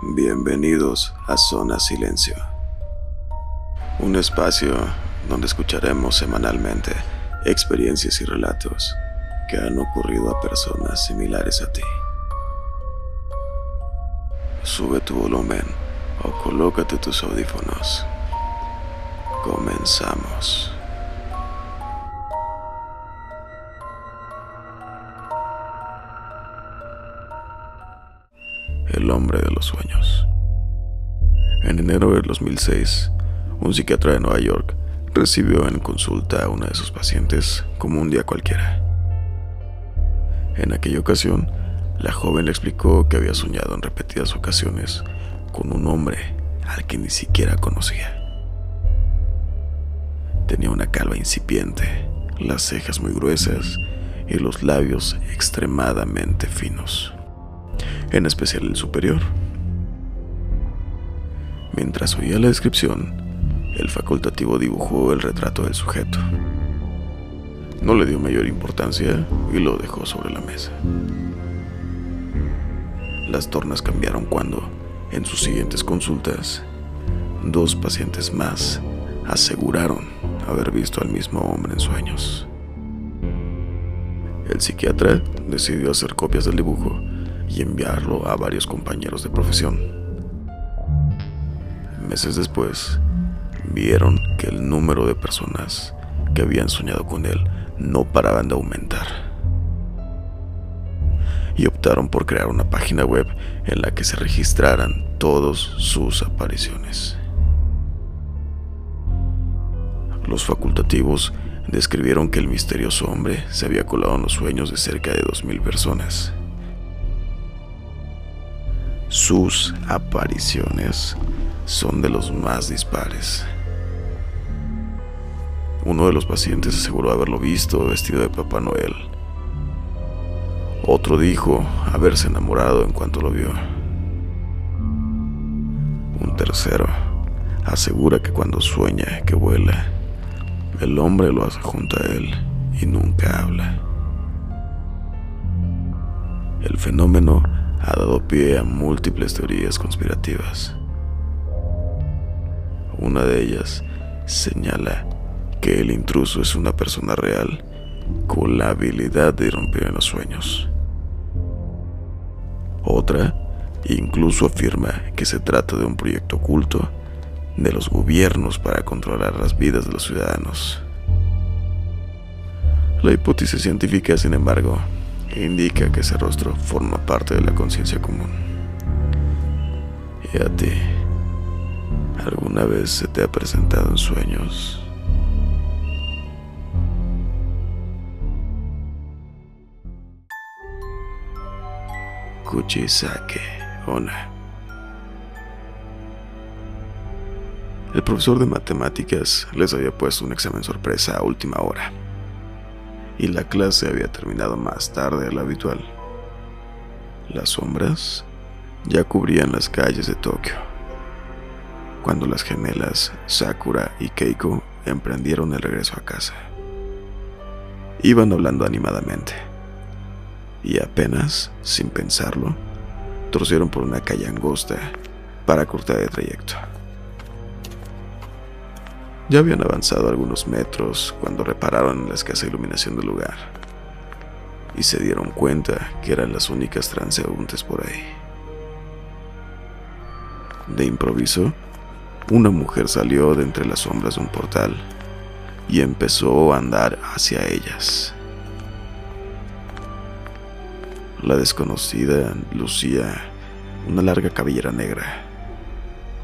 Bienvenidos a Zona Silencio, un espacio donde escucharemos semanalmente experiencias y relatos que han ocurrido a personas similares a ti. Sube tu volumen o colócate tus audífonos. Comenzamos. Hombre de los sueños. En enero del 2006, un psiquiatra de Nueva York recibió en consulta a una de sus pacientes como un día cualquiera. En aquella ocasión, la joven le explicó que había soñado en repetidas ocasiones con un hombre al que ni siquiera conocía. Tenía una calva incipiente, las cejas muy gruesas y los labios extremadamente finos en especial el superior. Mientras oía la descripción, el facultativo dibujó el retrato del sujeto. No le dio mayor importancia y lo dejó sobre la mesa. Las tornas cambiaron cuando, en sus siguientes consultas, dos pacientes más aseguraron haber visto al mismo hombre en sueños. El psiquiatra decidió hacer copias del dibujo y enviarlo a varios compañeros de profesión. Meses después, vieron que el número de personas que habían soñado con él no paraban de aumentar. Y optaron por crear una página web en la que se registraran todas sus apariciones. Los facultativos describieron que el misterioso hombre se había colado en los sueños de cerca de 2.000 personas sus apariciones son de los más dispares. Uno de los pacientes aseguró haberlo visto vestido de Papá Noel. Otro dijo haberse enamorado en cuanto lo vio. Un tercero asegura que cuando sueña que vuela, el hombre lo hace junto a él y nunca habla. El fenómeno ha dado pie a múltiples teorías conspirativas. Una de ellas señala que el intruso es una persona real con la habilidad de irrumpir en los sueños. Otra incluso afirma que se trata de un proyecto oculto de los gobiernos para controlar las vidas de los ciudadanos. La hipótesis científica, sin embargo, indica que ese rostro forma parte de la conciencia común. ¿Y a ti? ¿Alguna vez se te ha presentado en sueños? Kuchisake Ona. El profesor de matemáticas les había puesto un examen sorpresa a última hora y la clase había terminado más tarde de lo habitual. Las sombras ya cubrían las calles de Tokio, cuando las gemelas Sakura y Keiko emprendieron el regreso a casa. Iban hablando animadamente, y apenas, sin pensarlo, torcieron por una calle angosta para cortar el trayecto. Ya habían avanzado algunos metros cuando repararon en la escasa iluminación del lugar y se dieron cuenta que eran las únicas transeúntes por ahí. De improviso, una mujer salió de entre las sombras de un portal y empezó a andar hacia ellas. La desconocida lucía una larga cabellera negra,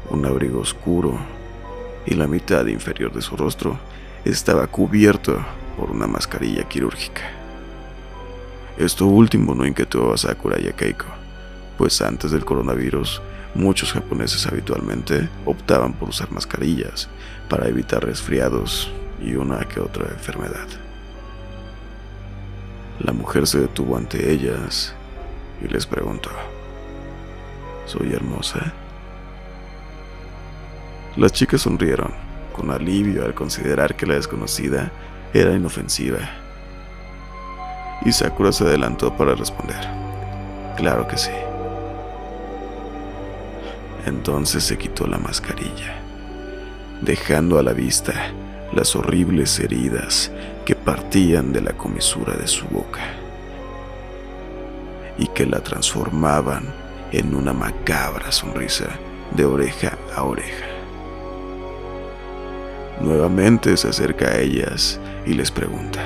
un abrigo oscuro y la mitad inferior de su rostro estaba cubierto por una mascarilla quirúrgica. Esto último no inquietó a Sakura y a Keiko, pues antes del coronavirus muchos japoneses habitualmente optaban por usar mascarillas para evitar resfriados y una que otra enfermedad. La mujer se detuvo ante ellas y les preguntó, ¿Soy hermosa? Las chicas sonrieron, con alivio al considerar que la desconocida era inofensiva. Y Sakura se adelantó para responder. Claro que sí. Entonces se quitó la mascarilla, dejando a la vista las horribles heridas que partían de la comisura de su boca y que la transformaban en una macabra sonrisa de oreja a oreja. Nuevamente se acerca a ellas y les pregunta,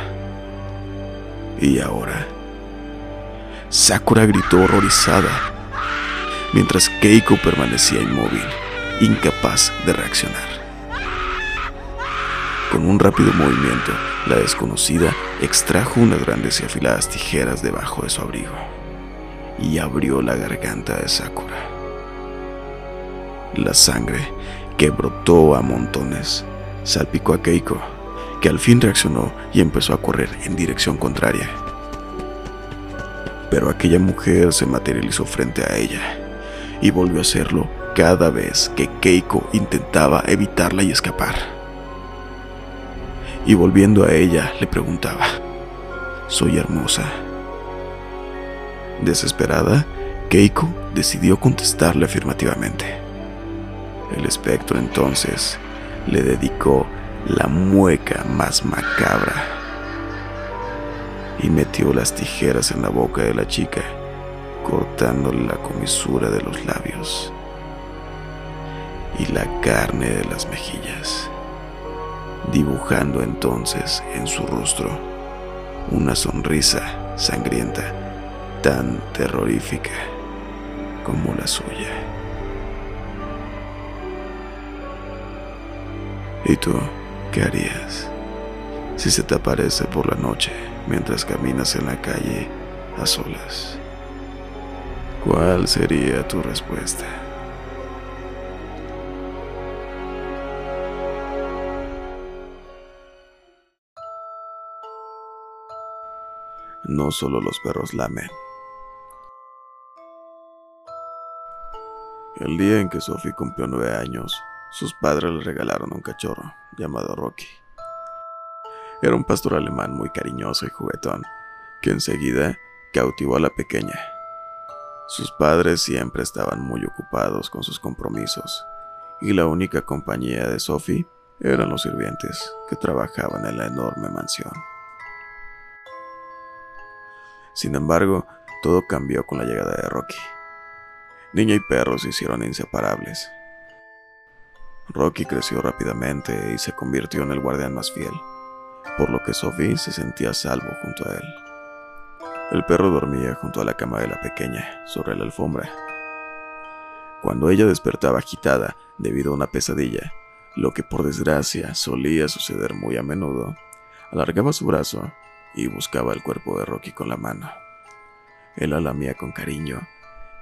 ¿y ahora? Sakura gritó horrorizada, mientras Keiko permanecía inmóvil, incapaz de reaccionar. Con un rápido movimiento, la desconocida extrajo unas grandes y afiladas tijeras debajo de su abrigo y abrió la garganta de Sakura. La sangre, que brotó a montones, salpicó a Keiko, que al fin reaccionó y empezó a correr en dirección contraria. Pero aquella mujer se materializó frente a ella y volvió a hacerlo cada vez que Keiko intentaba evitarla y escapar. Y volviendo a ella, le preguntaba, ¿soy hermosa? Desesperada, Keiko decidió contestarle afirmativamente. El espectro entonces le dedicó la mueca más macabra y metió las tijeras en la boca de la chica, cortándole la comisura de los labios y la carne de las mejillas, dibujando entonces en su rostro una sonrisa sangrienta tan terrorífica como la suya. ¿Y tú qué harías si se te aparece por la noche mientras caminas en la calle a solas? ¿Cuál sería tu respuesta? No solo los perros lamen. El día en que Sophie cumplió nueve años, sus padres le regalaron un cachorro llamado Rocky. Era un pastor alemán muy cariñoso y juguetón, que enseguida cautivó a la pequeña. Sus padres siempre estaban muy ocupados con sus compromisos, y la única compañía de Sophie eran los sirvientes que trabajaban en la enorme mansión. Sin embargo, todo cambió con la llegada de Rocky. Niña y perro se hicieron inseparables. Rocky creció rápidamente y se convirtió en el guardián más fiel, por lo que Sophie se sentía salvo junto a él. El perro dormía junto a la cama de la pequeña, sobre la alfombra. Cuando ella despertaba agitada debido a una pesadilla, lo que por desgracia solía suceder muy a menudo, alargaba su brazo y buscaba el cuerpo de Rocky con la mano. Él la lamía con cariño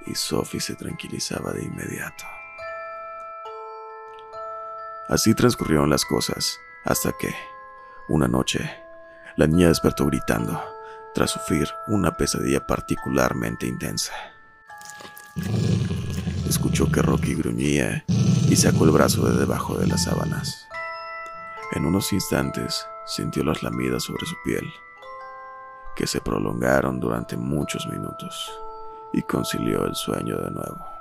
y Sophie se tranquilizaba de inmediato. Así transcurrieron las cosas, hasta que, una noche, la niña despertó gritando, tras sufrir una pesadilla particularmente intensa. Escuchó que Rocky gruñía y sacó el brazo de debajo de las sábanas. En unos instantes sintió las lamidas sobre su piel, que se prolongaron durante muchos minutos, y concilió el sueño de nuevo.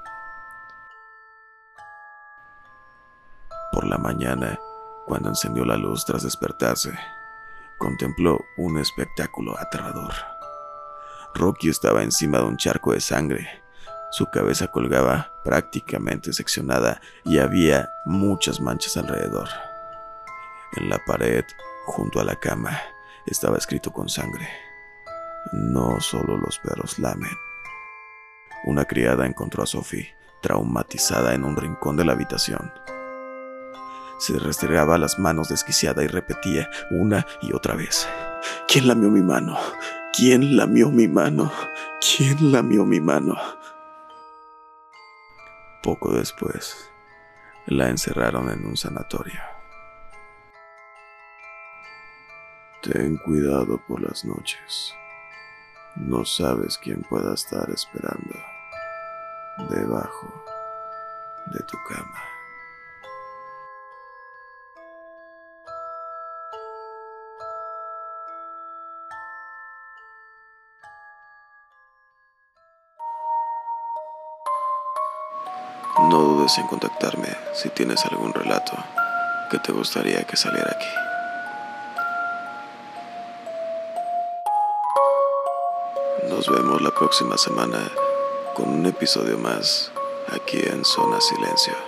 Por la mañana, cuando encendió la luz tras despertarse, contempló un espectáculo aterrador. Rocky estaba encima de un charco de sangre. Su cabeza colgaba prácticamente seccionada y había muchas manchas alrededor. En la pared, junto a la cama, estaba escrito con sangre. No solo los perros lamen. Una criada encontró a Sophie traumatizada en un rincón de la habitación. Se restregaba las manos desquiciada y repetía una y otra vez. ¿Quién lamió mi mano? ¿Quién lamió mi mano? ¿Quién lamió mi mano? Poco después, la encerraron en un sanatorio. Ten cuidado por las noches. No sabes quién pueda estar esperando debajo de tu cama. En contactarme si tienes algún relato que te gustaría que saliera aquí. Nos vemos la próxima semana con un episodio más aquí en Zona Silencio.